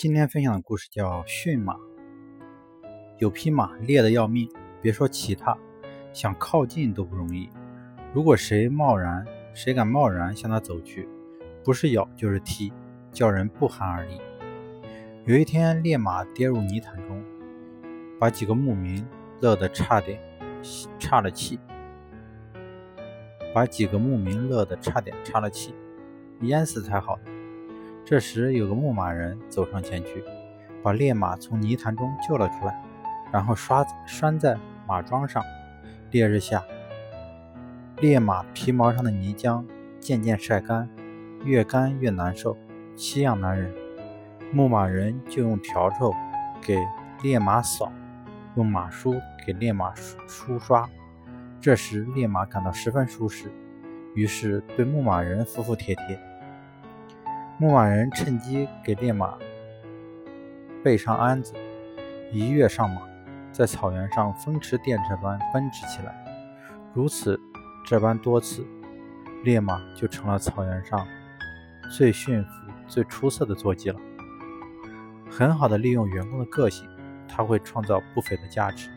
今天分享的故事叫驯马。有匹马烈得要命，别说骑它，想靠近都不容易。如果谁贸然，谁敢贸然向它走去，不是咬就是踢，叫人不寒而栗。有一天，烈马跌入泥潭中，把几个牧民乐得差点岔了气，把几个牧民乐得差点岔了气，淹死才好。这时，有个牧马人走上前去，把烈马从泥潭中救了出来，然后刷拴在马桩上。烈日下，烈马皮毛上的泥浆渐渐晒干，越干越难受，奇痒难忍。牧马人就用笤帚给烈马扫，用马梳给烈马梳梳刷。这时，烈马感到十分舒适，于是对牧马人服服帖帖。牧马人趁机给烈马备上鞍子，一跃上马，在草原上风驰电掣般奔驰起来。如此这般多次，烈马就成了草原上最驯服、最出色的坐骑了。很好的利用员工的个性，他会创造不菲的价值。